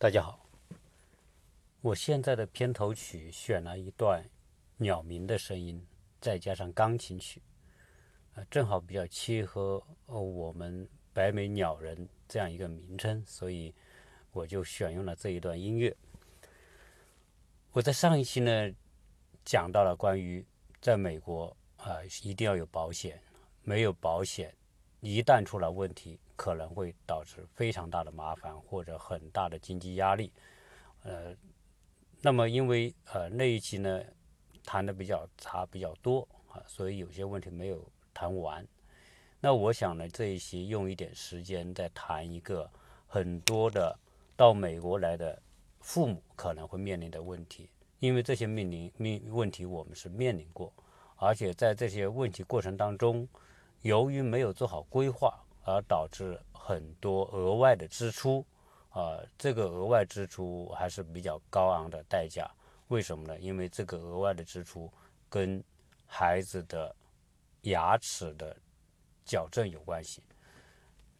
大家好，我现在的片头曲选了一段鸟鸣的声音，再加上钢琴曲，啊，正好比较契合我们白眉鸟人这样一个名称，所以我就选用了这一段音乐。我在上一期呢讲到了关于在美国啊一定要有保险，没有保险，一旦出了问题。可能会导致非常大的麻烦或者很大的经济压力，呃，那么因为呃那一期呢谈的比较杂比较多啊，所以有些问题没有谈完。那我想呢这一期用一点时间再谈一个很多的到美国来的父母可能会面临的问题，因为这些面临面问题我们是面临过，而且在这些问题过程当中，由于没有做好规划。而导致很多额外的支出，啊，这个额外支出还是比较高昂的代价。为什么呢？因为这个额外的支出跟孩子的牙齿的矫正有关系。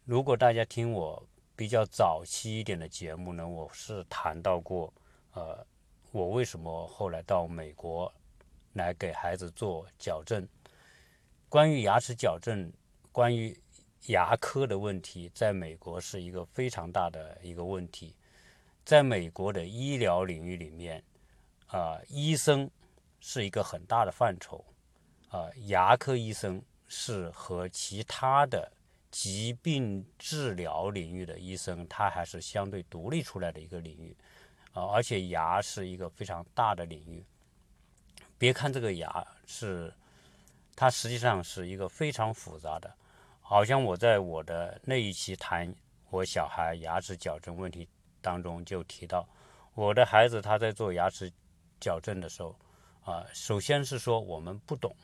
如果大家听我比较早期一点的节目呢，我是谈到过，呃，我为什么后来到美国来给孩子做矫正。关于牙齿矫正，关于牙科的问题在美国是一个非常大的一个问题，在美国的医疗领域里面，啊，医生是一个很大的范畴，啊，牙科医生是和其他的疾病治疗领域的医生，他还是相对独立出来的一个领域，啊，而且牙是一个非常大的领域。别看这个牙是，它实际上是一个非常复杂的。好像我在我的那一期谈我小孩牙齿矫正问题当中就提到，我的孩子他在做牙齿矫正的时候，啊，首先是说我们不懂，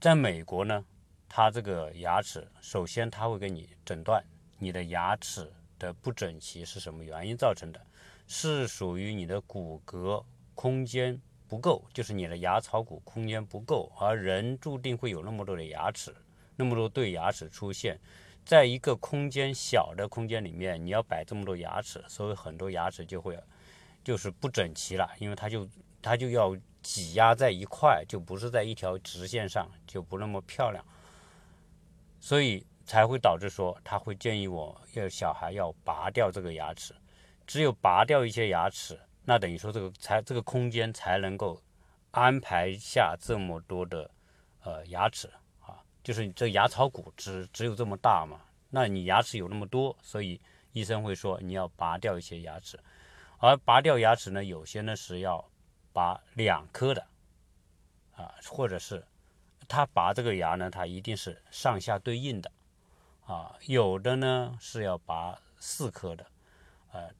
在美国呢，他这个牙齿首先他会给你诊断你的牙齿的不整齐是什么原因造成的，是属于你的骨骼空间不够，就是你的牙槽骨空间不够，而人注定会有那么多的牙齿。那么多对牙齿出现，在一个空间小的空间里面，你要摆这么多牙齿，所以很多牙齿就会就是不整齐了，因为它就它就要挤压在一块，就不是在一条直线上，就不那么漂亮，所以才会导致说他会建议我要小孩要拔掉这个牙齿，只有拔掉一些牙齿，那等于说这个才这个空间才能够安排下这么多的呃牙齿啊。就是你这牙槽骨只只有这么大嘛？那你牙齿有那么多，所以医生会说你要拔掉一些牙齿，而拔掉牙齿呢，有些呢是要拔两颗的，啊，或者是他拔这个牙呢，它一定是上下对应的，啊，有的呢是要拔四颗的，呃，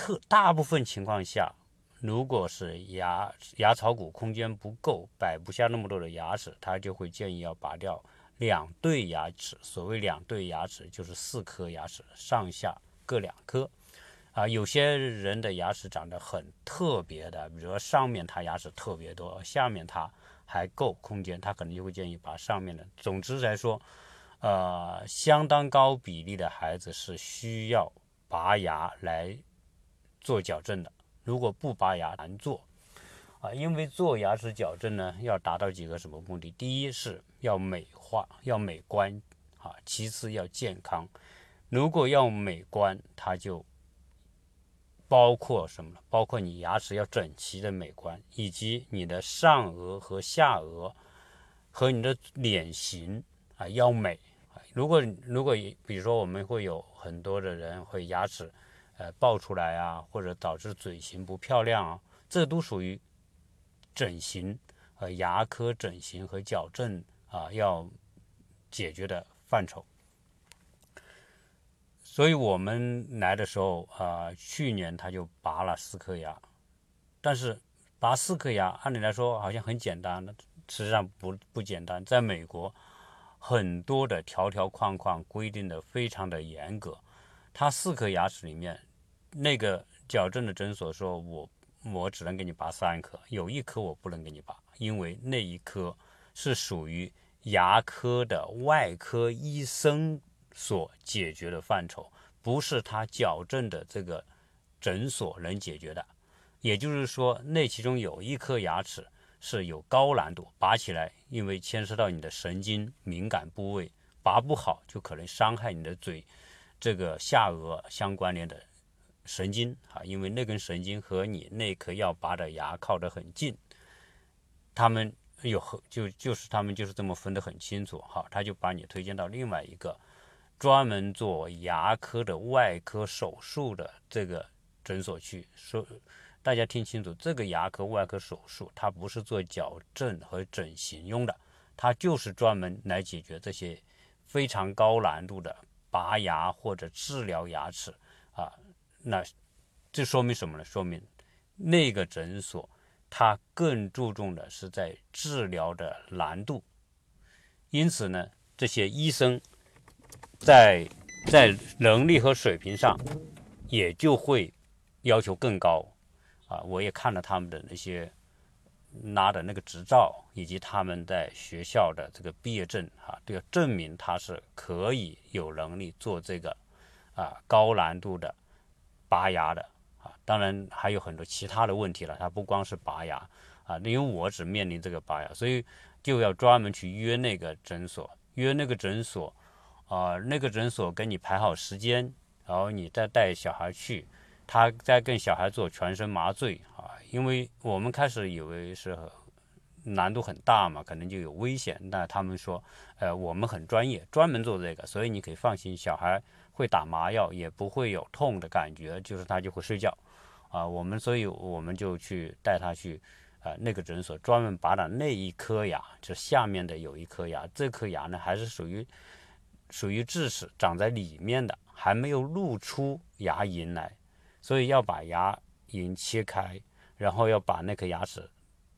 特大部分情况下。如果是牙牙槽骨空间不够，摆不下那么多的牙齿，他就会建议要拔掉两对牙齿。所谓两对牙齿，就是四颗牙齿，上下各两颗。啊，有些人的牙齿长得很特别的，比如说上面他牙齿特别多，下面他还够空间，他可能就会建议把上面的。总之来说，呃，相当高比例的孩子是需要拔牙来做矫正的。如果不拔牙难做，啊，因为做牙齿矫正呢，要达到几个什么目的？第一是要美化，要美观，啊，其次要健康。如果要美观，它就包括什么？包括你牙齿要整齐的美观，以及你的上颚和下颚和你的脸型啊要美。如果如果比如说我们会有很多的人会牙齿。呃，爆出来啊，或者导致嘴型不漂亮啊，这都属于整形和牙科整形和矫正啊要解决的范畴。所以我们来的时候啊，去年他就拔了四颗牙，但是拔四颗牙，按理来说好像很简单，实际上不不简单。在美国，很多的条条框框规定的非常的严格，他四颗牙齿里面。那个矫正的诊所说，我我只能给你拔三颗，有一颗我不能给你拔，因为那一颗是属于牙科的外科医生所解决的范畴，不是他矫正的这个诊所能解决的。也就是说，那其中有一颗牙齿是有高难度，拔起来，因为牵涉到你的神经敏感部位，拔不好就可能伤害你的嘴这个下颚相关联的神经啊，因为那根神经和你那颗要拔的牙靠得很近，他们有和就就是他们就是这么分得很清楚，好，他就把你推荐到另外一个专门做牙科的外科手术的这个诊所去说。大家听清楚，这个牙科外科手术，它不是做矫正和整形用的，它就是专门来解决这些非常高难度的拔牙或者治疗牙齿。那这说明什么呢？说明那个诊所它更注重的是在治疗的难度，因此呢，这些医生在在能力和水平上也就会要求更高。啊，我也看了他们的那些拿的那个执照，以及他们在学校的这个毕业证，啊，都要证明他是可以有能力做这个啊高难度的拔牙的啊。当然还有很多其他的问题了，他不光是拔牙啊，因为我只面临这个拔牙，所以就要专门去约那个诊所，约那个诊所啊，那个诊所给你排好时间，然后你再带小孩去。他在跟小孩做全身麻醉啊，因为我们开始以为是难度很大嘛，可能就有危险。那他们说，呃，我们很专业，专门做这个，所以你可以放心，小孩会打麻药，也不会有痛的感觉，就是他就会睡觉啊。我们所以我们就去带他去啊那个诊所，专门拔了那一颗牙，就下面的有一颗牙，这颗牙呢还是属于属于智齿，长在里面的，还没有露出牙龈来。所以要把牙龈切开，然后要把那颗牙齿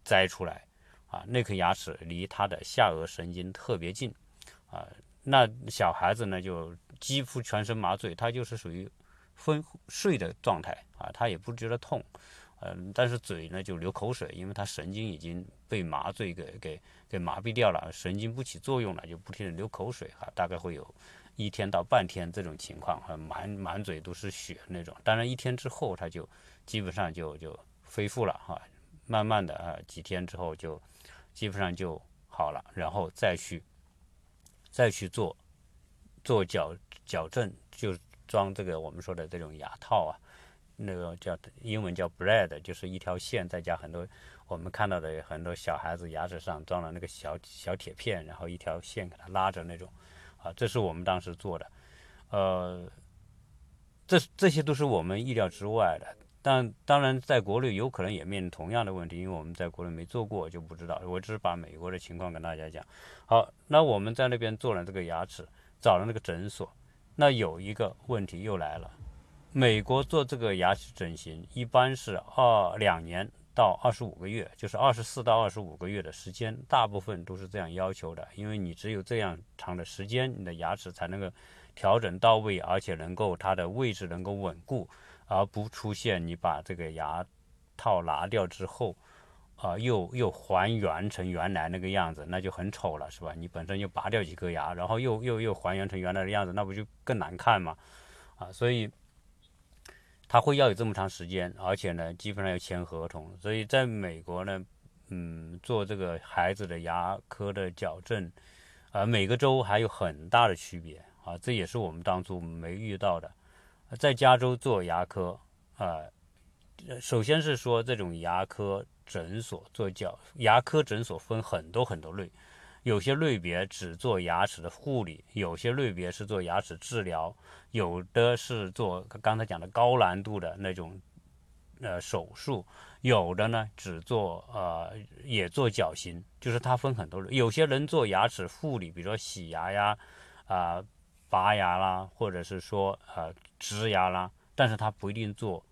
摘出来，啊，那颗牙齿离他的下颚神经特别近，啊，那小孩子呢就几乎全身麻醉，他就是属于昏睡的状态，啊，他也不觉得痛，嗯，但是嘴呢就流口水，因为他神经已经被麻醉给给给麻痹掉了，神经不起作用了，就不停的流口水，哈，大概会有。一天到半天这种情况，哈，满满嘴都是血那种。当然一天之后，他就基本上就就恢复了，哈，慢慢的啊，几天之后就基本上就好了，然后再去再去做做矫矫正，就装这个我们说的这种牙套啊，那个叫英文叫 bread，就是一条线再加很多我们看到的很多小孩子牙齿上装了那个小小铁片，然后一条线给它拉着那种。啊，这是我们当时做的，呃，这这些都是我们意料之外的。但当然，在国内有可能也面临同样的问题，因为我们在国内没做过，就不知道。我只是把美国的情况跟大家讲。好，那我们在那边做了这个牙齿，找了那个诊所。那有一个问题又来了，美国做这个牙齿整形一般是二两年。到二十五个月，就是二十四到二十五个月的时间，大部分都是这样要求的。因为你只有这样长的时间，你的牙齿才能够调整到位，而且能够它的位置能够稳固，而不出现你把这个牙套拿掉之后，啊，又又还原成原来那个样子，那就很丑了，是吧？你本身又拔掉几颗牙，然后又又又还原成原来的样子，那不就更难看吗？啊，所以。他会要有这么长时间，而且呢，基本上要签合同。所以在美国呢，嗯，做这个孩子的牙科的矫正，啊，每个州还有很大的区别啊，这也是我们当初没遇到的。在加州做牙科，啊，首先是说这种牙科诊所做矫牙科诊所分很多很多类。有些类别只做牙齿的护理，有些类别是做牙齿治疗，有的是做刚才讲的高难度的那种呃手术，有的呢只做呃也做矫形，就是它分很多类。有些人做牙齿护理，比如说洗牙呀、啊拔牙啦，或者是说呃植牙啦，但是他不一定做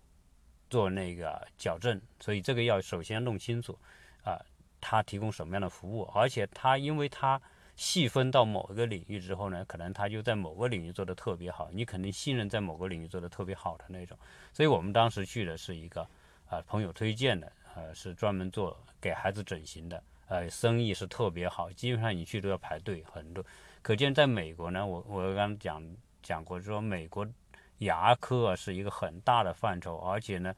做那个矫正，所以这个要首先弄清楚啊。他提供什么样的服务，而且他因为他细分到某一个领域之后呢，可能他就在某个领域做的特别好，你肯定信任在某个领域做的特别好的那种。所以我们当时去的是一个啊朋友推荐的，呃是专门做给孩子整形的，呃生意是特别好，基本上你去都要排队很多。可见在美国呢，我我刚讲讲过说美国牙科啊是一个很大的范畴，而且呢，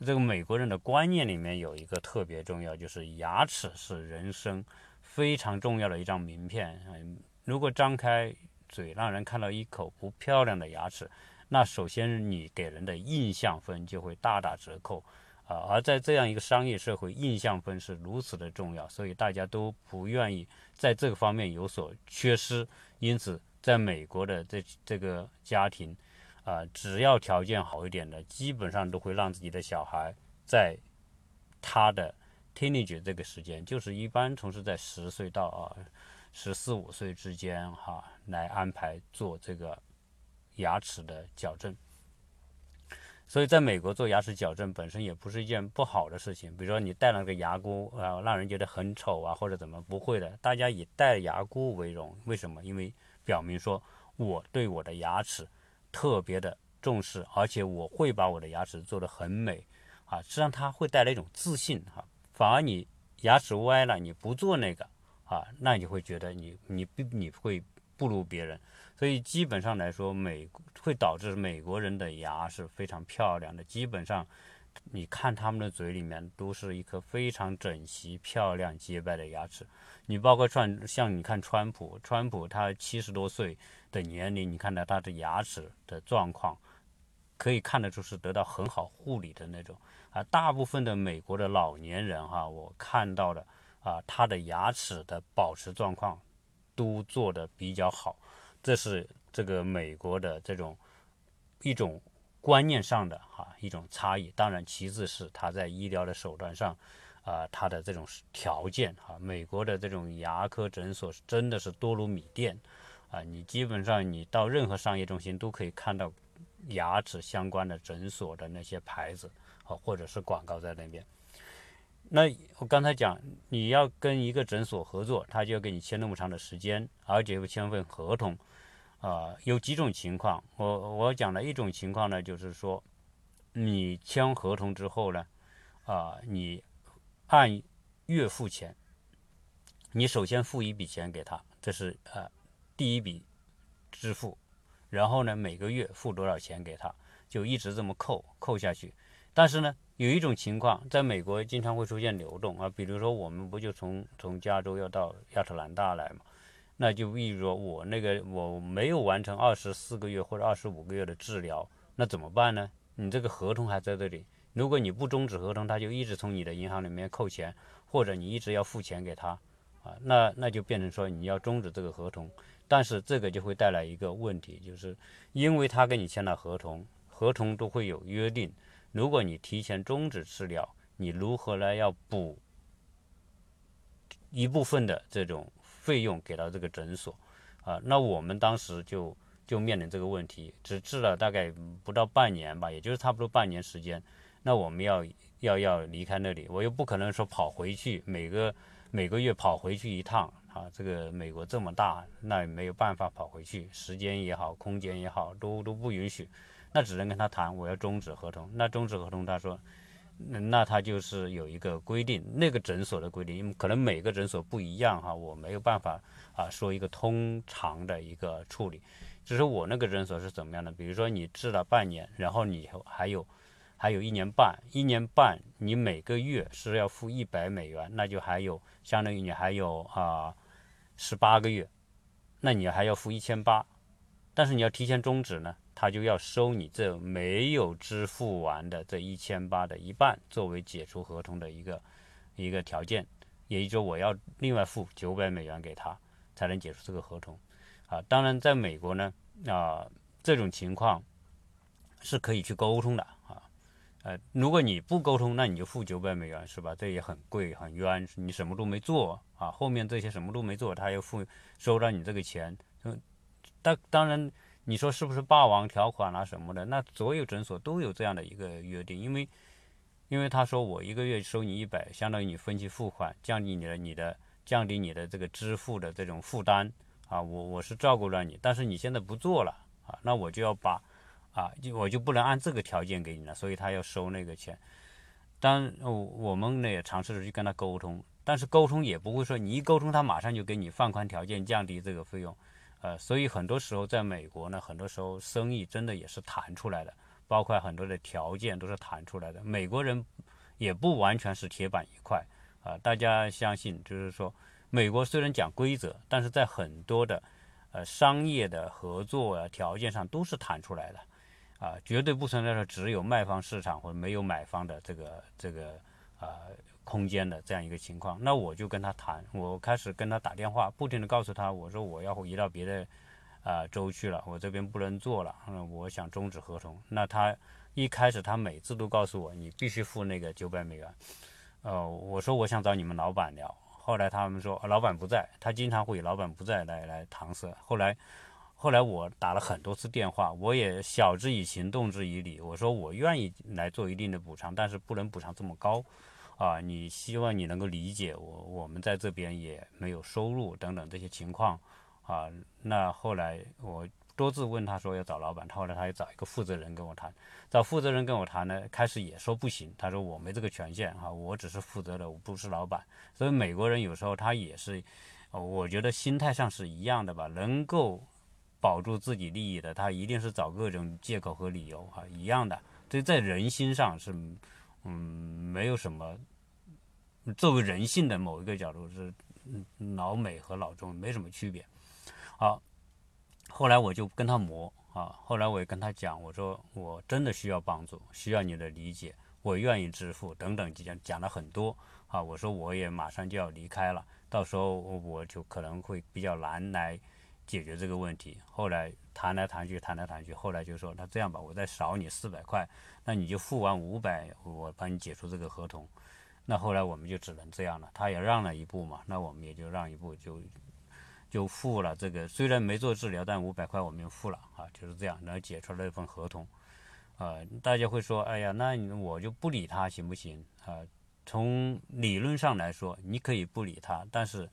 这个美国人的观念里面有一个特别重要，就是牙齿是人生非常重要的一张名片。嗯，如果张开嘴让人看到一口不漂亮的牙齿，那首先你给人的印象分就会大打折扣啊。而在这样一个商业社会，印象分是如此的重要，所以大家都不愿意在这个方面有所缺失。因此，在美国的这这个家庭。啊，只要条件好一点的，基本上都会让自己的小孩在他的 teenage 这个时间，就是一般从事在十岁到啊十四五岁之间哈，来安排做这个牙齿的矫正。所以，在美国做牙齿矫正本身也不是一件不好的事情。比如说，你戴了个牙箍啊，让人觉得很丑啊，或者怎么？不会的，大家以戴牙箍为荣。为什么？因为表明说我对我的牙齿。特别的重视，而且我会把我的牙齿做得很美啊，实际上它会带来一种自信哈。反而你牙齿歪了，你不做那个啊，那你会觉得你你你会不如别人。所以基本上来说，美会导致美国人的牙是非常漂亮的。基本上你看他们的嘴里面都是一颗非常整齐、漂亮、洁白的牙齿。你包括川像你看川普，川普他七十多岁的年龄，你看到他的牙齿的状况，可以看得出是得到很好护理的那种啊。大部分的美国的老年人哈，我看到的啊，他的牙齿的保持状况都做得比较好，这是这个美国的这种一种观念上的哈一种差异。当然，其次是他在医疗的手段上。啊，他的这种条件啊，美国的这种牙科诊所真的是多如米店啊！你基本上你到任何商业中心都可以看到牙齿相关的诊所的那些牌子啊，或者是广告在那边。那我刚才讲，你要跟一个诊所合作，他就要给你签那么长的时间，而且要签份合同啊。有几种情况，我我讲了一种情况呢，就是说你签合同之后呢，啊，你。按月付钱，你首先付一笔钱给他，这是呃第一笔支付，然后呢每个月付多少钱给他，就一直这么扣扣下去。但是呢有一种情况，在美国经常会出现流动啊，比如说我们不就从从加州要到亚特兰大来嘛，那就比如说我那个我没有完成二十四个月或者二十五个月的治疗，那怎么办呢？你这个合同还在这里。如果你不终止合同，他就一直从你的银行里面扣钱，或者你一直要付钱给他，啊，那那就变成说你要终止这个合同。但是这个就会带来一个问题，就是因为他跟你签了合同，合同都会有约定，如果你提前终止治疗，你如何来要补一部分的这种费用给到这个诊所，啊，那我们当时就就面临这个问题，只治了大概不到半年吧，也就是差不多半年时间。那我们要要要离开那里，我又不可能说跑回去，每个每个月跑回去一趟啊。这个美国这么大，那也没有办法跑回去，时间也好，空间也好，都都不允许。那只能跟他谈，我要终止合同。那终止合同，他说，那他就是有一个规定，那个诊所的规定，因为可能每个诊所不一样哈，我没有办法啊说一个通常的一个处理。只是我那个诊所是怎么样的？比如说你治了半年，然后你还有。还有一年半，一年半你每个月是要付一百美元，那就还有相当于你还有啊十八个月，那你还要付一千八，但是你要提前终止呢，他就要收你这没有支付完的这一千八的一半作为解除合同的一个一个条件，也就是说我要另外付九百美元给他才能解除这个合同啊。当然，在美国呢啊这种情况是可以去沟通的。呃，如果你不沟通，那你就付九百美元，是吧？这也很贵，很冤。你什么都没做啊，后面这些什么都没做，他又付收到你这个钱。嗯，当当然，你说是不是霸王条款啊什么的？那所有诊所都有这样的一个约定，因为因为他说我一个月收你一百，相当于你分期付款，降低你的你的降低你的这个支付的这种负担啊。我我是照顾了你，但是你现在不做了啊，那我就要把。啊，就我就不能按这个条件给你了，所以他要收那个钱。当我我们呢也尝试着去跟他沟通，但是沟通也不会说你一沟通他马上就给你放宽条件降低这个费用，呃，所以很多时候在美国呢，很多时候生意真的也是谈出来的，包括很多的条件都是谈出来的。美国人也不完全是铁板一块啊，大家相信，就是说，美国虽然讲规则，但是在很多的呃商业的合作啊条件上都是谈出来的啊，绝对不存在说只有卖方市场或者没有买方的这个这个啊。空间的这样一个情况，那我就跟他谈，我开始跟他打电话，不停的告诉他，我说我要移到别的啊州去了，我这边不能做了，嗯，我想终止合同。那他一开始他每次都告诉我，你必须付那个九百美元。呃，我说我想找你们老板聊，后来他们说老板不在，他经常会以老板不在来来搪塞。后来后来我打了很多次电话，我也晓之以情，动之以理，我说我愿意来做一定的补偿，但是不能补偿这么高。啊，你希望你能够理解我，我们在这边也没有收入等等这些情况啊。那后来我多次问他说要找老板，后来他又找一个负责人跟我谈，找负责人跟我谈呢，开始也说不行，他说我没这个权限哈，我只是负责的，我不是老板。所以美国人有时候他也是，我觉得心态上是一样的吧，能够保住自己利益的，他一定是找各种借口和理由哈，一样的。这在人心上是。嗯，没有什么。作为人性的某一个角度是，老美和老中没什么区别。好，后来我就跟他磨啊，后来我也跟他讲，我说我真的需要帮助，需要你的理解，我愿意支付等等，讲讲了很多啊。我说我也马上就要离开了，到时候我就可能会比较难来解决这个问题。后来谈来谈去，谈来谈去，后来就说那这样吧，我再少你四百块。那你就付完五百，我帮你解除这个合同。那后来我们就只能这样了，他也让了一步嘛，那我们也就让一步，就就付了这个。虽然没做治疗，但五百块我们付了啊，就是这样，然后解除了一份合同。啊，大家会说，哎呀，那我就不理他行不行？啊，从理论上来说，你可以不理他，但是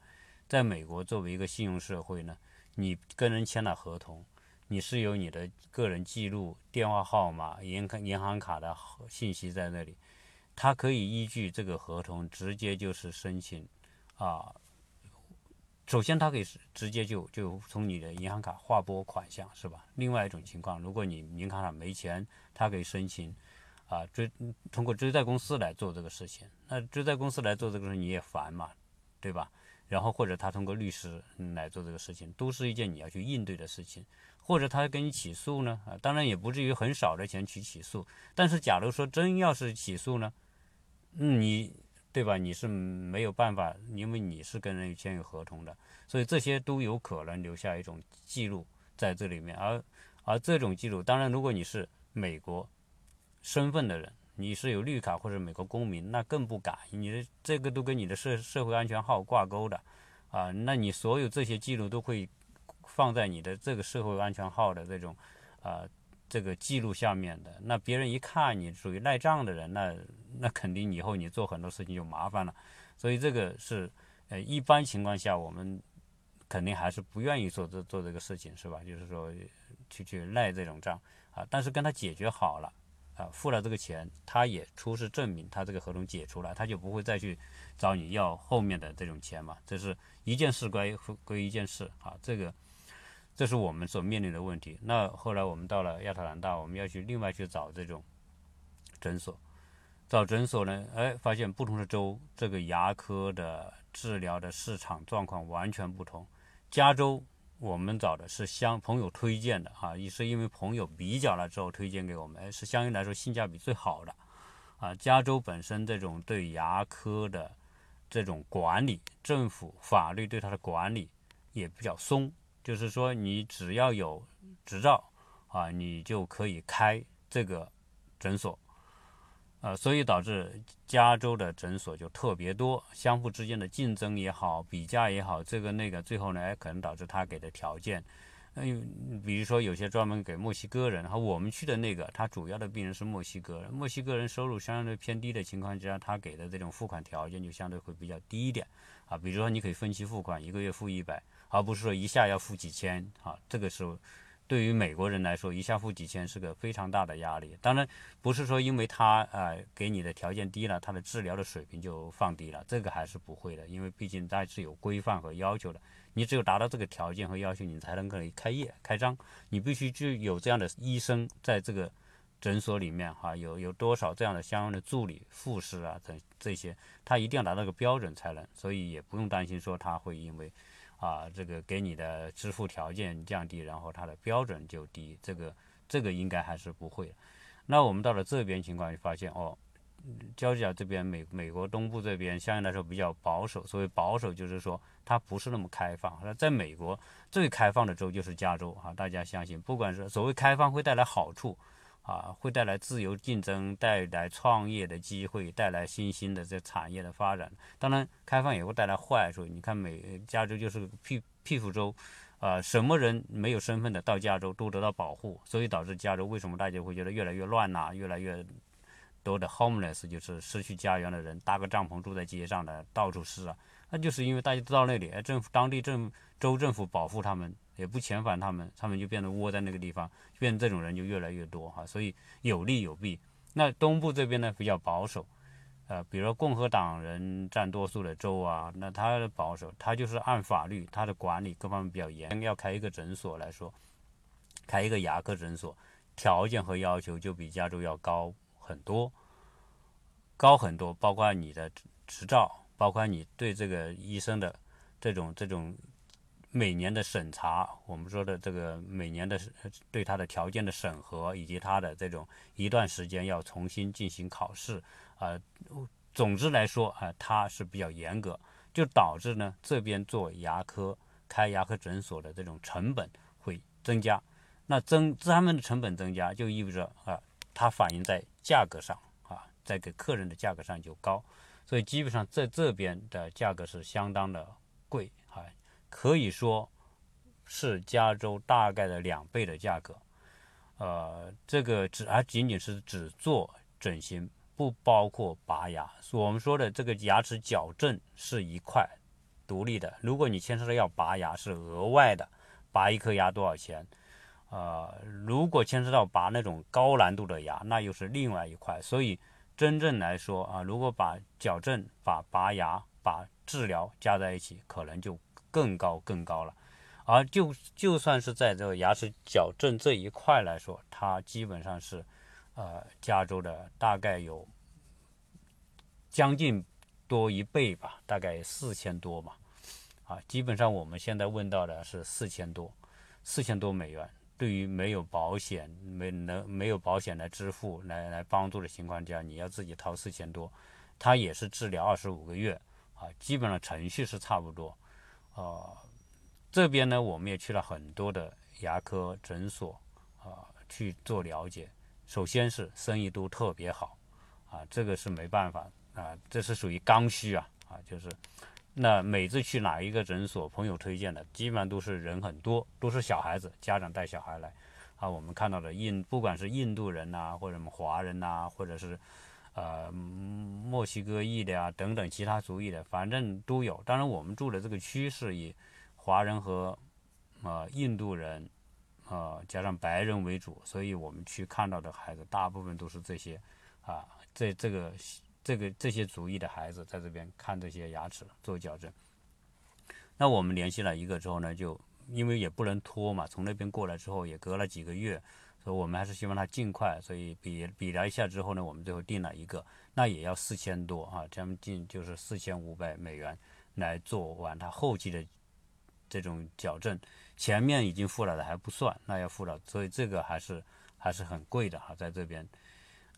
在美国作为一个信用社会呢，你跟人签了合同。你是有你的个人记录、电话号码、银银行卡的信息在那里，他可以依据这个合同直接就是申请啊。首先，他可以直接就就从你的银行卡划拨款项，是吧？另外一种情况，如果你银行卡没钱，他可以申请啊追通过追债公司来做这个事情。那追债公司来做这个事，你也烦嘛，对吧？然后或者他通过律师来做这个事情，都是一件你要去应对的事情。或者他跟你起诉呢？啊，当然也不至于很少的钱去起诉。但是假如说真要是起诉呢，嗯你对吧？你是没有办法，因为你是跟人签有合同的，所以这些都有可能留下一种记录在这里面。而而这种记录，当然如果你是美国身份的人，你是有绿卡或者美国公民，那更不敢。你的这个都跟你的社社会安全号挂钩的啊，那你所有这些记录都会。放在你的这个社会安全号的这种，啊，这个记录下面的，那别人一看你属于赖账的人，那那肯定以后你做很多事情就麻烦了。所以这个是，呃，一般情况下我们肯定还是不愿意做这做这个事情，是吧？就是说去去赖这种账啊，但是跟他解决好了，啊，付了这个钱，他也出示证明，他这个合同解除了，他就不会再去找你要后面的这种钱嘛。这是一件事归归一件事啊，这个。这是我们所面临的问题。那后来我们到了亚特兰大，我们要去另外去找这种诊所。找诊所呢，哎，发现不同的州这个牙科的治疗的市场状况完全不同。加州我们找的是相朋友推荐的啊，也是因为朋友比较了之后推荐给我们，是相对来说性价比最好的啊。加州本身这种对牙科的这种管理，政府法律对它的管理也比较松。就是说，你只要有执照啊，你就可以开这个诊所，呃，所以导致加州的诊所就特别多，相互之间的竞争也好，比价也好，这个那个，最后呢，可能导致他给的条件，嗯，比如说有些专门给墨西哥人，和我们去的那个，他主要的病人是墨西哥人，墨西哥人收入相对偏低的情况之下，他给的这种付款条件就相对会比较低一点啊，比如说你可以分期付款，一个月付一百。而不是说一下要付几千啊，这个时候对于美国人来说，一下付几千是个非常大的压力。当然，不是说因为他啊给你的条件低了，他的治疗的水平就放低了，这个还是不会的，因为毕竟它是有规范和要求的。你只有达到这个条件和要求，你才能可以开业开张。你必须就有这样的医生在这个诊所里面哈，有有多少这样的相应的助理、护士啊等这些，他一定要达到个标准才能。所以也不用担心说他会因为。啊，这个给你的支付条件降低，然后它的标准就低，这个这个应该还是不会。那我们到了这边情况就发现，哦，交界这边美美国东部这边相对来说比较保守，所谓保守就是说它不是那么开放。那在美国最开放的州就是加州啊，大家相信，不管是所谓开放会带来好处。啊，会带来自由竞争，带来创业的机会，带来新兴的这产业的发展。当然，开放也会带来坏处。你看，美加州就是个屁屁股州，啊，什么人没有身份的到加州都得到保护，所以导致加州为什么大家会觉得越来越乱呐？越来越多的 homeless，就是失去家园的人，搭个帐篷住在街上的，到处是啊。那就是因为大家都到那里，政府当地政州政府保护他们。也不遣返他们，他们就变得窝在那个地方，变这种人就越来越多哈，所以有利有弊。那东部这边呢比较保守，呃，比如共和党人占多数的州啊，那他的保守，他就是按法律，他的管理各方面比较严。要开一个诊所来说，开一个牙科诊所，条件和要求就比加州要高很多，高很多，包括你的执照，包括你对这个医生的这种这种。每年的审查，我们说的这个每年的对他的条件的审核，以及他的这种一段时间要重新进行考试，啊，总之来说啊，它是比较严格，就导致呢这边做牙科开牙科诊所的这种成本会增加，那增他们的成本增加，就意味着啊，它反映在价格上啊，在给客人的价格上就高，所以基本上在这边的价格是相当的贵啊。可以说是加州大概的两倍的价格，呃，这个只还仅仅是只做整形，不包括拔牙。我们说的这个牙齿矫正是一块独立的，如果你牵涉到要拔牙是额外的，拔一颗牙多少钱？呃，如果牵涉到拔那种高难度的牙，那又是另外一块。所以真正来说啊，如果把矫正、把拔牙、把治疗加在一起，可能就。更高更高了，而就就算是在这个牙齿矫正这一块来说，它基本上是，呃，加州的大概有将近多一倍吧，大概四千多嘛，啊，基本上我们现在问到的是四千多，四千多美元，对于没有保险、没能没有保险来支付、来来帮助的情况下，你要自己掏四千多，它也是治疗二十五个月，啊，基本上程序是差不多。啊，这边呢，我们也去了很多的牙科诊所啊，去做了解。首先是生意都特别好，啊，这个是没办法啊，这是属于刚需啊，啊，就是那每次去哪一个诊所，朋友推荐的，基本上都是人很多，都是小孩子，家长带小孩来啊。我们看到的印，不管是印度人呐，或者什么华人呐，或者是。呃，墨西哥裔的啊，等等其他族裔的，反正都有。当然，我们住的这个区是以华人和呃印度人，呃加上白人为主，所以我们去看到的孩子大部分都是这些啊，这这个这个这些族裔的孩子在这边看这些牙齿做矫正。那我们联系了一个之后呢，就因为也不能拖嘛，从那边过来之后也隔了几个月。所以我们还是希望他尽快，所以比比了一下之后呢，我们最后定了一个，那也要四千多啊，将近就是四千五百美元来做完他后期的这种矫正，前面已经付了的还不算，那要付了，所以这个还是还是很贵的哈，在这边，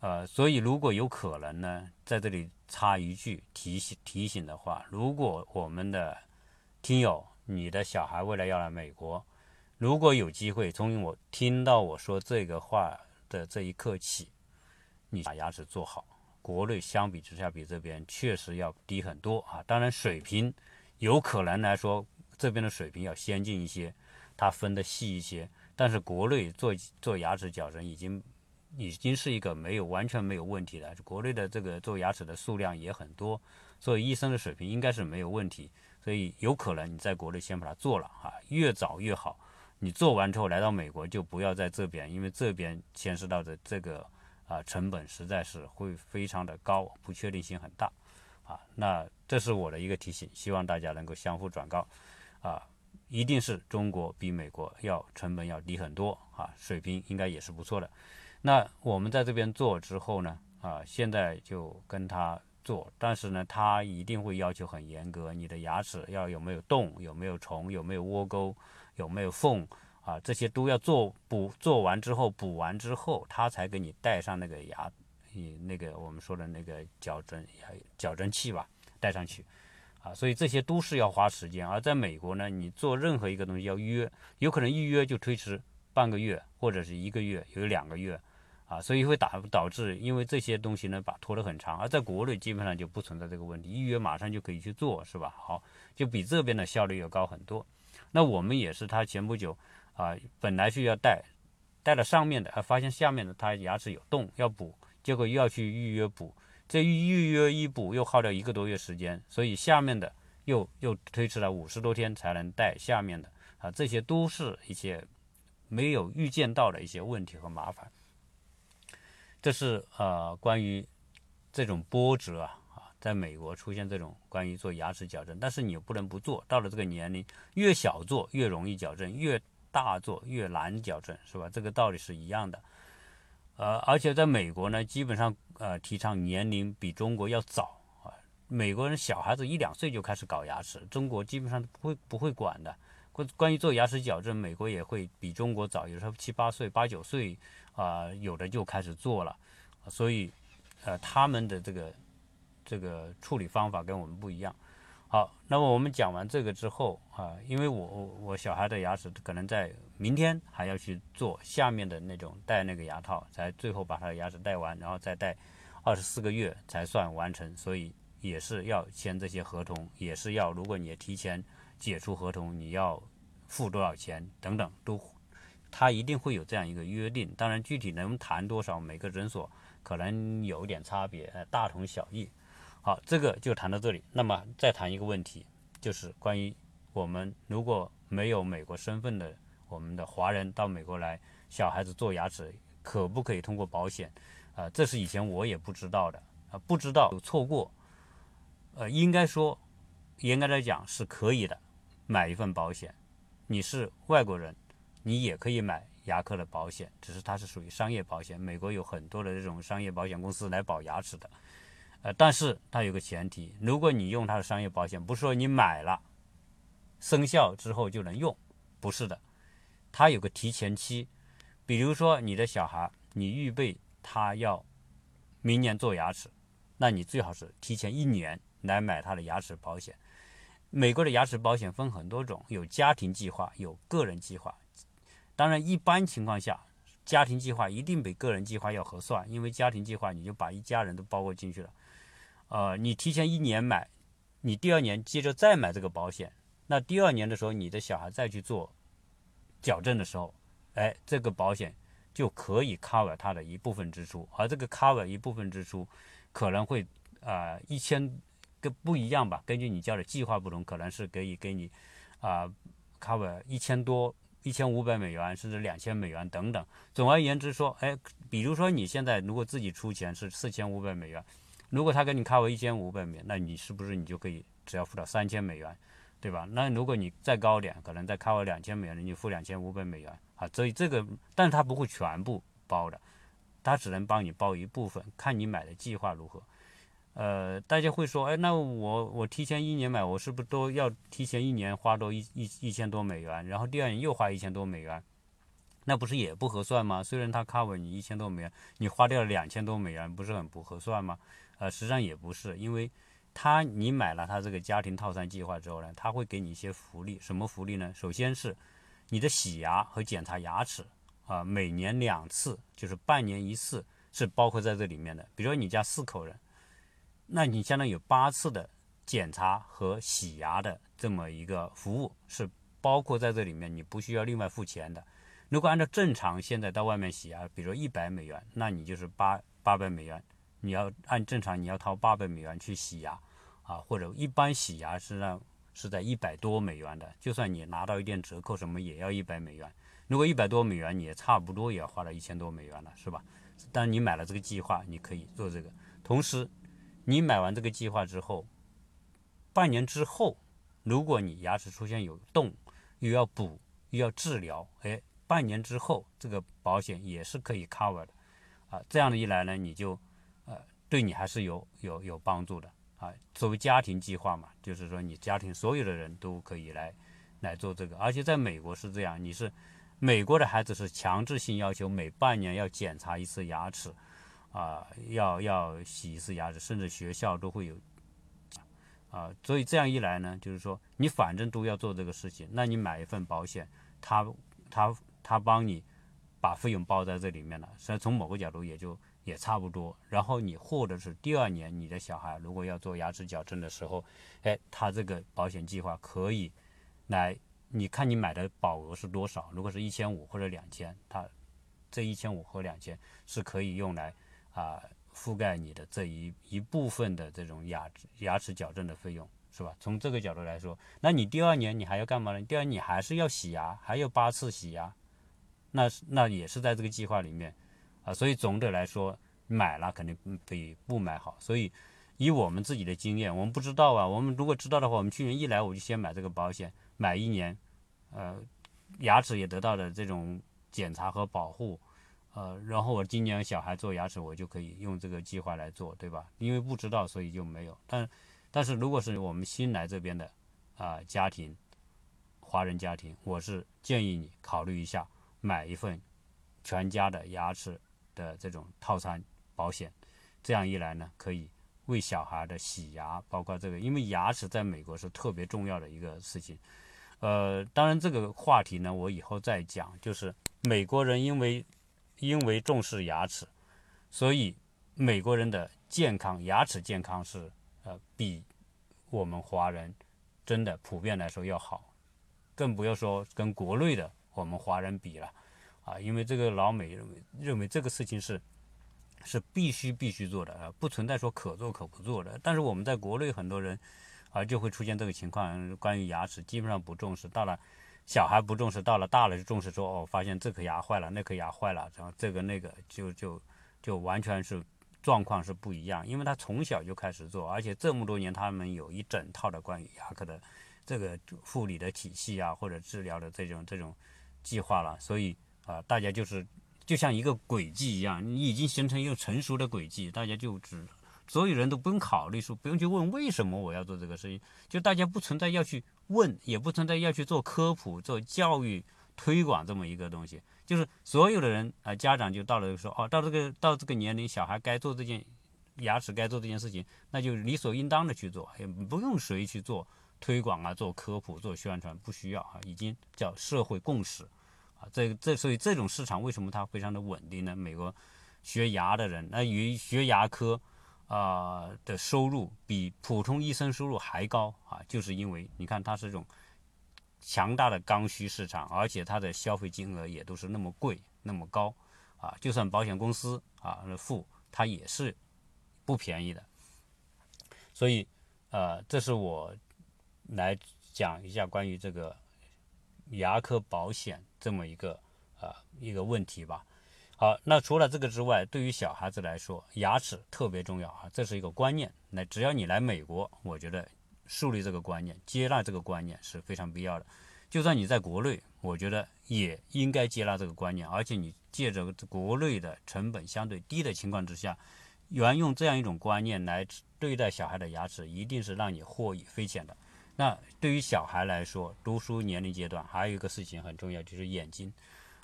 呃，所以如果有可能呢，在这里插一句提醒提醒的话，如果我们的听友，你的小孩未来要来美国。如果有机会，从我听到我说这个话的这一刻起，你把牙齿做好。国内相比之下，比这边确实要低很多啊。当然，水平有可能来说，这边的水平要先进一些，它分的细一些。但是国内做做牙齿矫正已经已经是一个没有完全没有问题的。国内的这个做牙齿的数量也很多，所以医生的水平应该是没有问题。所以有可能你在国内先把它做了啊，越早越好。你做完之后来到美国就不要在这边，因为这边牵涉到的这个啊成本实在是会非常的高，不确定性很大啊。那这是我的一个提醒，希望大家能够相互转告啊，一定是中国比美国要成本要低很多啊，水平应该也是不错的。那我们在这边做之后呢啊，现在就跟他做，但是呢，他一定会要求很严格，你的牙齿要有没有洞，有没有虫，有没有窝沟。有没有缝啊？这些都要做补，做完之后补完之后，他才给你戴上那个牙，你那个我们说的那个矫正矫正器吧，戴上去啊。所以这些都是要花时间。而在美国呢，你做任何一个东西要约，有可能预约就推迟半个月或者是一个月，有两个月啊，所以会导导致因为这些东西呢把拖得很长。而在国内基本上就不存在这个问题，预约马上就可以去做，是吧？好，就比这边的效率要高很多。那我们也是，他前不久啊，本来是要戴，戴了上面的，啊，发现下面的他牙齿有洞要补，结果又要去预约补，这预约一补又耗掉一个多月时间，所以下面的又又推迟了五十多天才能戴下面的啊，这些都是一些没有预见到的一些问题和麻烦。这是呃关于这种波折啊。在美国出现这种关于做牙齿矫正，但是你又不能不做。到了这个年龄，越小做越容易矫正，越大做越难矫正，是吧？这个道理是一样的。呃，而且在美国呢，基本上呃提倡年龄比中国要早啊。美国人小孩子一两岁就开始搞牙齿，中国基本上不会不会管的。关关于做牙齿矫正，美国也会比中国早，有时候七八岁、八九岁啊，有的就开始做了。所以呃，他们的这个。这个处理方法跟我们不一样。好，那么我们讲完这个之后啊，因为我我小孩的牙齿可能在明天还要去做下面的那种戴那个牙套，才最后把他的牙齿戴完，然后再戴二十四个月才算完成，所以也是要签这些合同，也是要如果你提前解除合同，你要付多少钱等等，都他一定会有这样一个约定。当然具体能谈多少，每个诊所可能有点差别，大同小异。好，这个就谈到这里。那么再谈一个问题，就是关于我们如果没有美国身份的我们的华人到美国来，小孩子做牙齿可不可以通过保险？啊，这是以前我也不知道的啊，不知道有错过。呃，应该说，严格来讲是可以的，买一份保险。你是外国人，你也可以买牙科的保险，只是它是属于商业保险。美国有很多的这种商业保险公司来保牙齿的。呃，但是它有个前提，如果你用它的商业保险，不是说你买了生效之后就能用，不是的，它有个提前期。比如说你的小孩，你预备他要明年做牙齿，那你最好是提前一年来买他的牙齿保险。美国的牙齿保险分很多种，有家庭计划，有个人计划。当然，一般情况下，家庭计划一定比个人计划要合算，因为家庭计划你就把一家人都包括进去了。呃，你提前一年买，你第二年接着再买这个保险，那第二年的时候，你的小孩再去做矫正的时候，哎，这个保险就可以 cover 它的一部分支出，而这个 cover 一部分支出可能会啊一千个不一样吧，根据你交的计划不同，可能是可以给你啊 cover 一千多、一千五百美元，甚至两千美元等等。总而言之说，哎，比如说你现在如果自己出钱是四千五百美元。如果他给你开为一千五百美元，那你是不是你就可以只要付到三千美元，对吧？那如果你再高点，可能再 cover 两千美元，你付两千五百美元啊。所以这个，但是他不会全部包的，他只能帮你包一部分，看你买的计划如何。呃，大家会说，哎，那我我提前一年买，我是不是都要提前一年花多一一一千多美元，然后第二年又花一千多美元，那不是也不合算吗？虽然他 cover 你一千多美元，你花掉了两千多美元，不是很不合算吗？呃，实际上也不是，因为他你买了他这个家庭套餐计划之后呢，他会给你一些福利。什么福利呢？首先是你的洗牙和检查牙齿啊，每年两次，就是半年一次，是包括在这里面的。比如说你家四口人，那你相当于有八次的检查和洗牙的这么一个服务是包括在这里面，你不需要另外付钱的。如果按照正常现在到外面洗牙，比如一百美元，那你就是八八百美元。你要按正常，你要掏八百美元去洗牙，啊，或者一般洗牙是让是在一百多美元的，就算你拿到一点折扣什么也要一百美元。如果一百多美元，你也差不多也要花了一千多美元了，是吧？但你买了这个计划，你可以做这个。同时，你买完这个计划之后，半年之后，如果你牙齿出现有洞，又要补又要治疗，哎，半年之后这个保险也是可以 cover 的，啊，这样的一来呢，你就呃对你还是有有有帮助的。啊，作为家庭计划嘛，就是说你家庭所有的人都可以来来做这个，而且在美国是这样，你是美国的孩子是强制性要求每半年要检查一次牙齿，啊，要要洗一次牙齿，甚至学校都会有，啊，所以这样一来呢，就是说你反正都要做这个事情，那你买一份保险，他他他帮你把费用包在这里面了，所以从某个角度也就。也差不多，然后你或者是第二年你的小孩如果要做牙齿矫正的时候，哎，他这个保险计划可以来，你看你买的保额是多少？如果是一千五或者两千，他这一千五和两千是可以用来啊覆盖你的这一一部分的这种牙牙齿矫正的费用，是吧？从这个角度来说，那你第二年你还要干嘛呢？第二年你还是要洗牙，还有八次洗牙，那那也是在这个计划里面。啊，所以总的来说，买了肯定比不买好。所以，以我们自己的经验，我们不知道啊。我们如果知道的话，我们去年一来我就先买这个保险，买一年，呃，牙齿也得到了这种检查和保护，呃，然后我今年小孩做牙齿，我就可以用这个计划来做，对吧？因为不知道，所以就没有。但但是如果是我们新来这边的啊家庭，华人家庭，我是建议你考虑一下买一份全家的牙齿。的这种套餐保险，这样一来呢，可以为小孩的洗牙，包括这个，因为牙齿在美国是特别重要的一个事情。呃，当然这个话题呢，我以后再讲。就是美国人因为因为重视牙齿，所以美国人的健康牙齿健康是呃比我们华人真的普遍来说要好，更不要说跟国内的我们华人比了。啊，因为这个老美认为认为这个事情是是必须必须做的啊，不存在说可做可不做的。但是我们在国内很多人啊就会出现这个情况，关于牙齿基本上不重视，到了小孩不重视，到了大了就重视，说哦发现这颗牙坏了，那颗牙坏了，然后这个那个就就就完全是状况是不一样。因为他从小就开始做，而且这么多年他们有一整套的关于牙科的这个护理的体系啊，或者治疗的这种这种计划了，所以。啊，大家就是就像一个轨迹一样，你已经形成一个成熟的轨迹，大家就只所有人都不用考虑说，不用去问为什么我要做这个事情，就大家不存在要去问，也不存在要去做科普、做教育推广这么一个东西，就是所有的人啊，家长就到了说，哦，到这个到这个年龄，小孩该做这件牙齿该做这件事情，那就理所应当的去做，也不用谁去做推广啊、做科普、做宣传，不需要啊，已经叫社会共识啊。这这所以这种市场为什么它非常的稳定呢？美国学牙的人，那与学牙科啊的收入比普通医生收入还高啊，就是因为你看它是这种强大的刚需市场，而且它的消费金额也都是那么贵那么高啊，就算保险公司啊那付它也是不便宜的。所以呃，这是我来讲一下关于这个。牙科保险这么一个呃一个问题吧。好，那除了这个之外，对于小孩子来说，牙齿特别重要啊，这是一个观念。那只要你来美国，我觉得树立这个观念、接纳这个观念是非常必要的。就算你在国内，我觉得也应该接纳这个观念。而且你借着国内的成本相对低的情况之下，原用这样一种观念来对待小孩的牙齿，一定是让你获益匪浅的。那对于小孩来说，读书年龄阶段还有一个事情很重要，就是眼睛。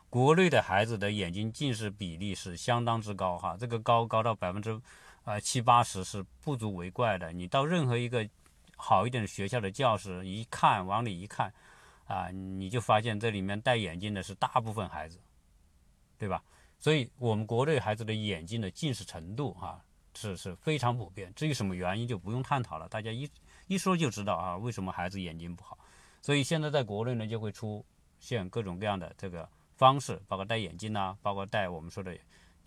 国内的孩子的眼睛近视比例是相当之高哈，这个高高到百分之啊七八十是不足为怪的。你到任何一个好一点的学校的教室一看，往里一看啊，你就发现这里面戴眼镜的是大部分孩子，对吧？所以我们国内孩子的眼睛的近视程度哈是是非常普遍。至于什么原因就不用探讨了，大家一。一说就知道啊，为什么孩子眼睛不好？所以现在在国内呢，就会出现各种各样的这个方式，包括戴眼镜啊，包括戴我们说的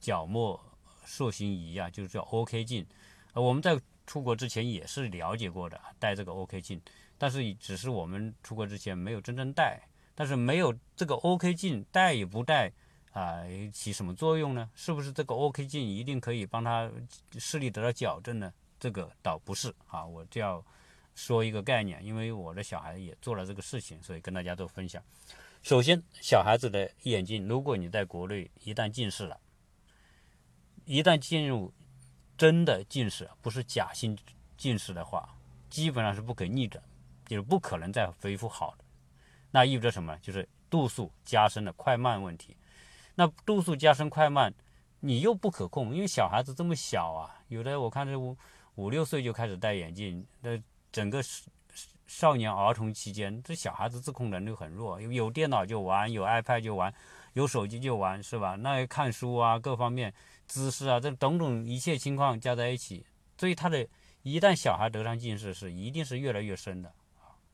角膜塑形仪啊，就是叫 OK 镜。呃，我们在出国之前也是了解过的，戴这个 OK 镜。但是只是我们出国之前没有真正戴，但是没有这个 OK 镜戴与不戴啊，起什么作用呢？是不是这个 OK 镜一定可以帮他视力得到矫正呢？这个倒不是啊，我就要说一个概念，因为我的小孩也做了这个事情，所以跟大家做分享。首先，小孩子的眼睛，如果你在国内一旦近视了，一旦进入真的近视，不是假性近视的话，基本上是不可逆转，就是不可能再恢复好的。那意味着什么？就是度数加深的快慢问题。那度数加深快慢，你又不可控，因为小孩子这么小啊，有的我看这五五六岁就开始戴眼镜，那整个少年儿童期间，这小孩子自控能力很弱，有有电脑就玩，有 iPad 就玩，有手机就玩，是吧？那看书啊，各方面姿势啊，这种种一切情况加在一起，所以他的一旦小孩得上近视，是一定是越来越深的。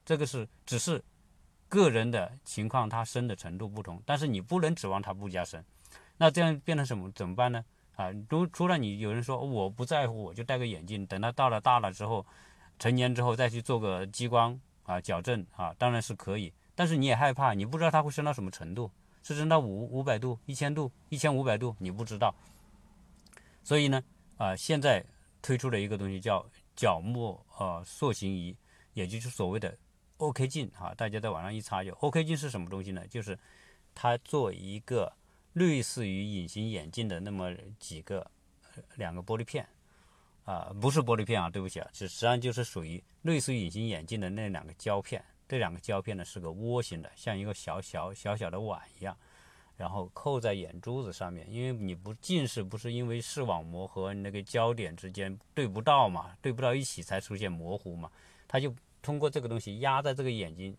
这个是只是个人的情况，他深的程度不同，但是你不能指望他不加深。那这样变成什么怎么办呢？啊，除除了你有人说我不在乎，我就戴个眼镜，等他到了大了之后。成年之后再去做个激光啊矫正啊，当然是可以，但是你也害怕，你不知道它会升到什么程度，是升到五五百度、一千度、一千五百度，你不知道。所以呢，啊，现在推出了一个东西叫角膜呃塑形仪，也就是所谓的 OK 镜哈，大家在网上一查就 OK 镜是什么东西呢？就是它做一个类似于隐形眼镜的那么几个两个玻璃片。啊，不是玻璃片啊，对不起啊，实际上就是属于类似于隐形眼镜的那两个胶片。这两个胶片呢是个窝形的，像一个小小小小的碗一样，然后扣在眼珠子上面。因为你不近视，不是因为视网膜和那个焦点之间对不到嘛，对不到一起才出现模糊嘛。它就通过这个东西压在这个眼睛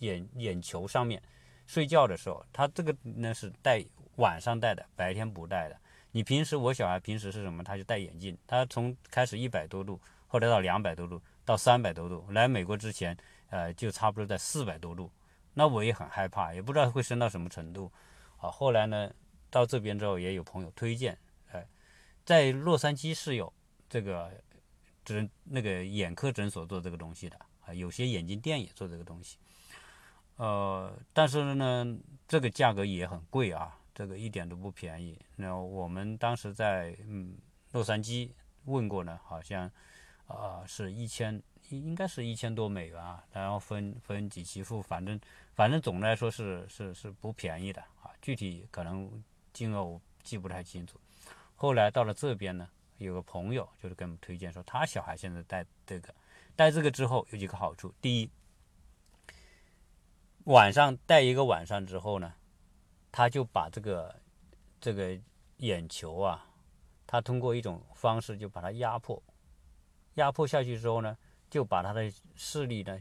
眼眼球上面。睡觉的时候，它这个呢是戴晚上戴的，白天不戴的。你平时我小孩平时是什么？他就戴眼镜，他从开始一百多度，后来到两百多度，到三百多度。来美国之前，呃，就差不多在四百多度。那我也很害怕，也不知道会升到什么程度。啊，后来呢，到这边之后也有朋友推荐，哎，在洛杉矶是有这个诊那个眼科诊所做这个东西的啊，有些眼镜店也做这个东西。呃，但是呢，这个价格也很贵啊。这个一点都不便宜。那我们当时在嗯洛杉矶问过呢，好像啊是一千，应该是一千多美元啊，然后分分几期付，反正反正总的来说是是是不便宜的啊。具体可能金额我记不太清楚。后来到了这边呢，有个朋友就是给我们推荐说，他小孩现在戴这个，戴这个之后有几个好处。第一，晚上戴一个晚上之后呢。他就把这个这个眼球啊，他通过一种方式就把它压迫，压迫下去之后呢，就把他的视力呢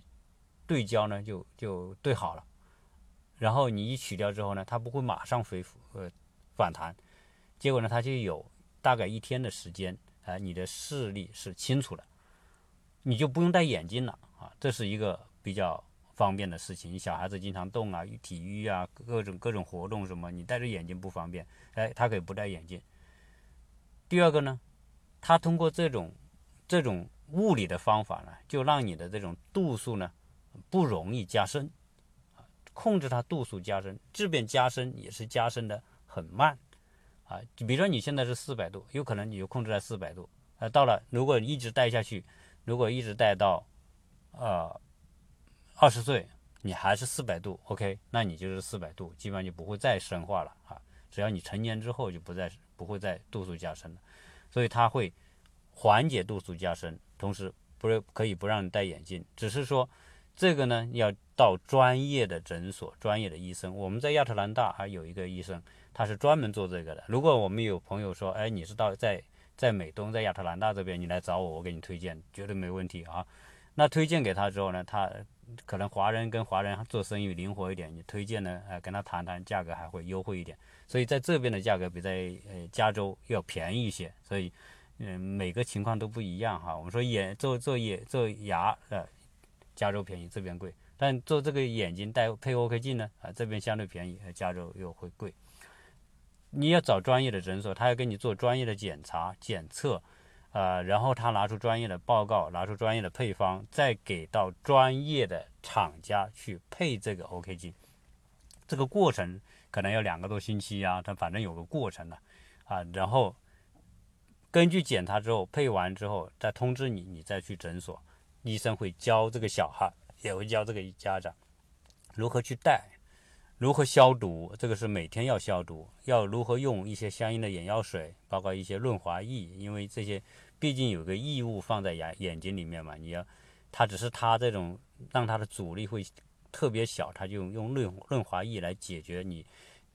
对焦呢就就对好了。然后你一取掉之后呢，它不会马上恢复呃反弹，结果呢，它就有大概一天的时间啊，你的视力是清楚的，你就不用戴眼镜了啊，这是一个比较。方便的事情，小孩子经常动啊，体育啊，各种各种活动什么，你戴着眼镜不方便，哎，他可以不戴眼镜。第二个呢，他通过这种这种物理的方法呢，就让你的这种度数呢不容易加深啊，控制它度数加深，质变加深也是加深的很慢啊。比如说你现在是四百度，有可能你就控制在四百度，呃，到了如果一直戴下去，如果一直戴到呃。二十岁，你还是四百度，OK，那你就是四百度，基本上就不会再深化了啊。只要你成年之后，就不再不会再度数加深了。所以它会缓解度数加深，同时不是可以不让你戴眼镜，只是说这个呢要到专业的诊所、专业的医生。我们在亚特兰大还有一个医生，他是专门做这个的。如果我们有朋友说，哎，你是到在在美东，在亚特兰大这边，你来找我，我给你推荐，绝对没问题啊。那推荐给他之后呢，他。可能华人跟华人做生意灵活一点，你推荐呢，呃，跟他谈谈价格还会优惠一点。所以在这边的价格比在呃加州要便宜一些。所以，嗯，每个情况都不一样哈。我们说眼做做眼做牙呃，加州便宜，这边贵。但做这个眼睛戴配 OK 镜呢，啊，这边相对便宜，加州又会贵。你要找专业的诊所，他要给你做专业的检查检测，啊，然后他拿出专业的报告，拿出专业的配方，再给到专业的厂家去配这个 OK 金，这个过程可能要两个多星期啊，它反正有个过程的啊，然后根据检查之后配完之后再通知你，你再去诊所，医生会教这个小孩，也会教这个家长如何去带。如何消毒？这个是每天要消毒。要如何用一些相应的眼药水，包括一些润滑液？因为这些毕竟有个异物放在眼眼睛里面嘛。你要，它只是它这种让它的阻力会特别小，它就用润润滑液来解决你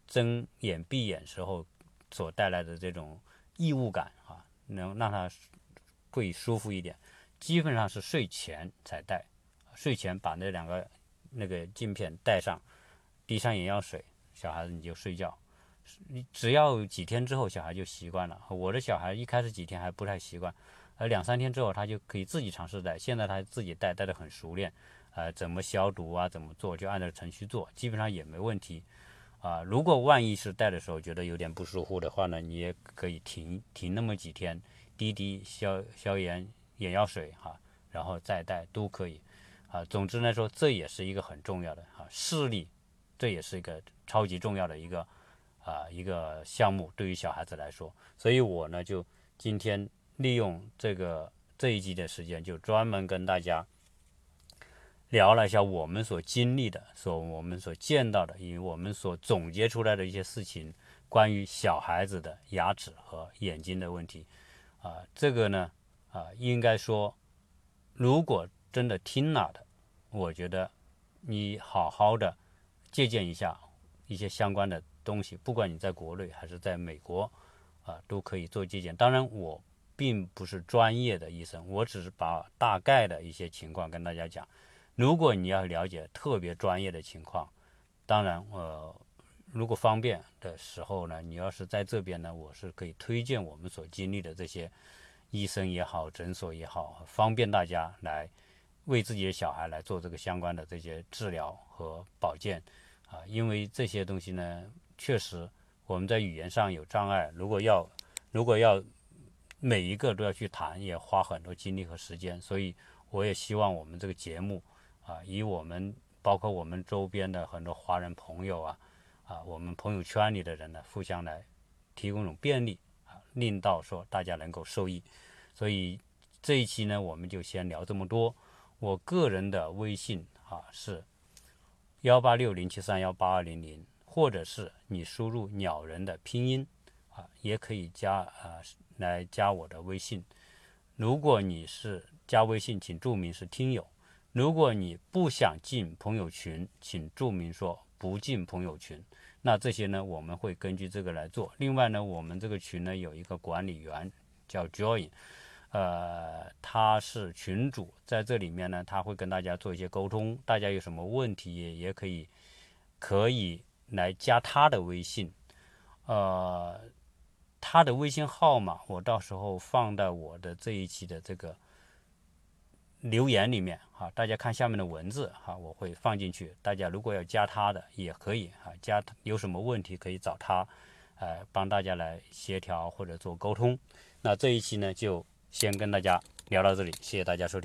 睁眼闭眼时候所带来的这种异物感啊，能让它会舒服一点。基本上是睡前才戴，睡前把那两个那个镜片戴上。滴上眼药水，小孩子你就睡觉。你只要几天之后，小孩就习惯了。我的小孩一开始几天还不太习惯，而两三天之后，他就可以自己尝试戴。现在他自己戴，戴得很熟练。呃，怎么消毒啊？怎么做？就按照程序做，基本上也没问题。啊，如果万一是戴的时候觉得有点不舒服的话呢，你也可以停停那么几天，滴滴消消炎眼药水哈，然后再戴都可以。啊，总之来说，这也是一个很重要的哈视力。这也是一个超级重要的一个啊一个项目，对于小孩子来说，所以我呢就今天利用这个这一集的时间，就专门跟大家聊了一下我们所经历的、所我们所见到的，以及我们所总结出来的一些事情，关于小孩子的牙齿和眼睛的问题啊，这个呢啊应该说，如果真的听了的，我觉得你好好的。借鉴一下一些相关的东西，不管你在国内还是在美国，啊，都可以做借鉴。当然，我并不是专业的医生，我只是把大概的一些情况跟大家讲。如果你要了解特别专业的情况，当然，呃，如果方便的时候呢，你要是在这边呢，我是可以推荐我们所经历的这些医生也好，诊所也好，方便大家来为自己的小孩来做这个相关的这些治疗和保健。啊，因为这些东西呢，确实我们在语言上有障碍。如果要，如果要每一个都要去谈，也花很多精力和时间。所以，我也希望我们这个节目啊，以我们包括我们周边的很多华人朋友啊，啊，我们朋友圈里的人呢，互相来提供一种便利啊，令到说大家能够受益。所以这一期呢，我们就先聊这么多。我个人的微信啊是。幺八六零七三幺八二零零，或者是你输入鸟人的拼音啊，也可以加啊来加我的微信。如果你是加微信，请注明是听友。如果你不想进朋友群，请注明说不进朋友群。那这些呢，我们会根据这个来做。另外呢，我们这个群呢有一个管理员叫 Joy。呃，他是群主，在这里面呢，他会跟大家做一些沟通。大家有什么问题，也也可以可以来加他的微信。呃，他的微信号码我到时候放在我的这一期的这个留言里面哈，大家看下面的文字哈，我会放进去。大家如果要加他的也可以哈，加有什么问题可以找他，呃，帮大家来协调或者做沟通。那这一期呢就。先跟大家聊到这里，谢谢大家收听。